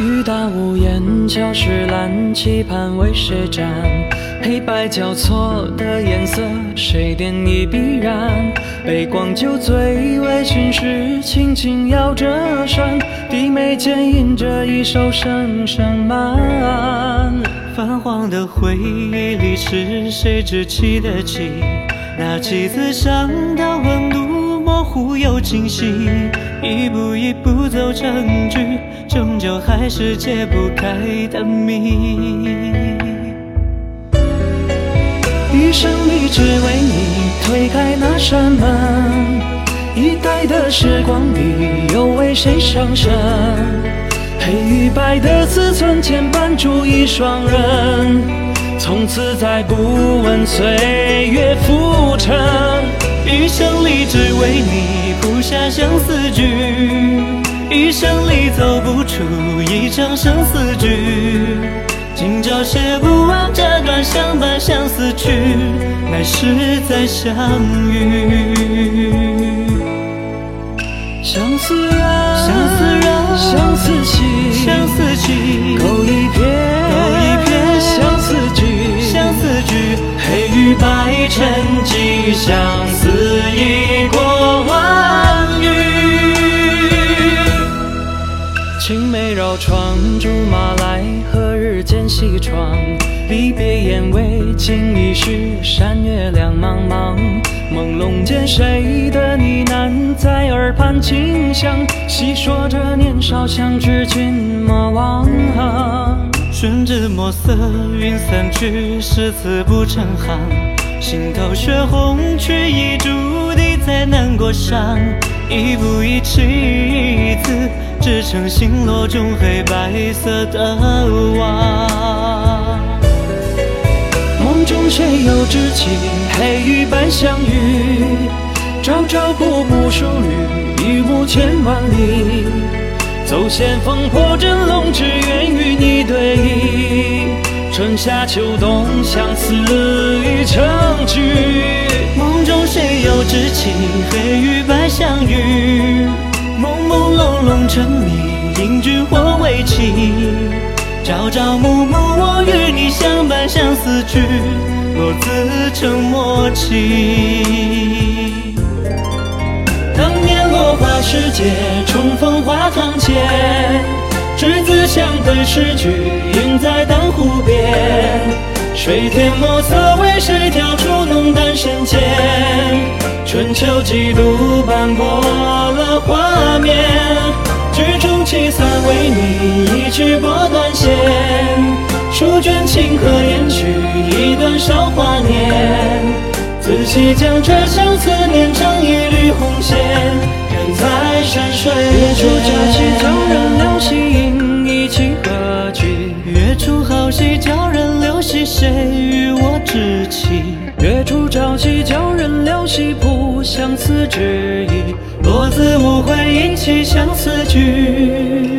雨打屋檐，教室蓝，棋盘为谁占？黑白交错的颜色，谁点一笔染？杯光酒醉，微醺时，轻轻摇着扇，低眉间吟着一首《声声慢》。泛黄的回忆里，是谁执起的棋？那棋子上的温度模糊又清晰，一步一步走成局，终究还是解不开的谜。一生里只为你推开那扇门，一代的时光里又为谁伤神？黑与白的自尊牵绊住一双人，从此再不问岁月浮沉。一生里只为你谱下相思句，一生里走不出一场生死局。今朝写不完这段相伴相思曲，来世再相遇。相思人，相思人，相思情，相思情，勾一瞥，勾一瞥，相思句，相思句，黑与白沉寂，相竹马来，何日见西窗？离别燕尾，情已是山月两茫茫。朦胧间，谁的呢喃在耳畔轻响？细说着年少相知，君莫忘。顺着墨色，云散去，诗词不成行。心头血红，却已注定在难过上。一步一棋一字，织成星落中黑白色的网。梦中谁又知情？黑与白相遇，朝朝暮暮疏缕，一目千万里。走险峰破阵龙，只愿与你对弈。春夏秋冬，相思已成句。梦中谁又知情？黑与白相遇，朦朦胧胧沉迷，因君或为妻。朝朝暮暮，我与你相伴相思句，落自成默契。当年落花时节，重逢花堂前，执子相对诗句，映在丹湖边。水天墨色为谁调出浓淡深浅？春秋几度斑驳了画面，剧中凄惨为你一曲拨断弦。书卷清河延续一段韶华年，仔细将这相思念成一缕红线，染在山水间。月出佳期叫人留心，应一起何惧？月出好戏之意。落子无悔，吟起相思句。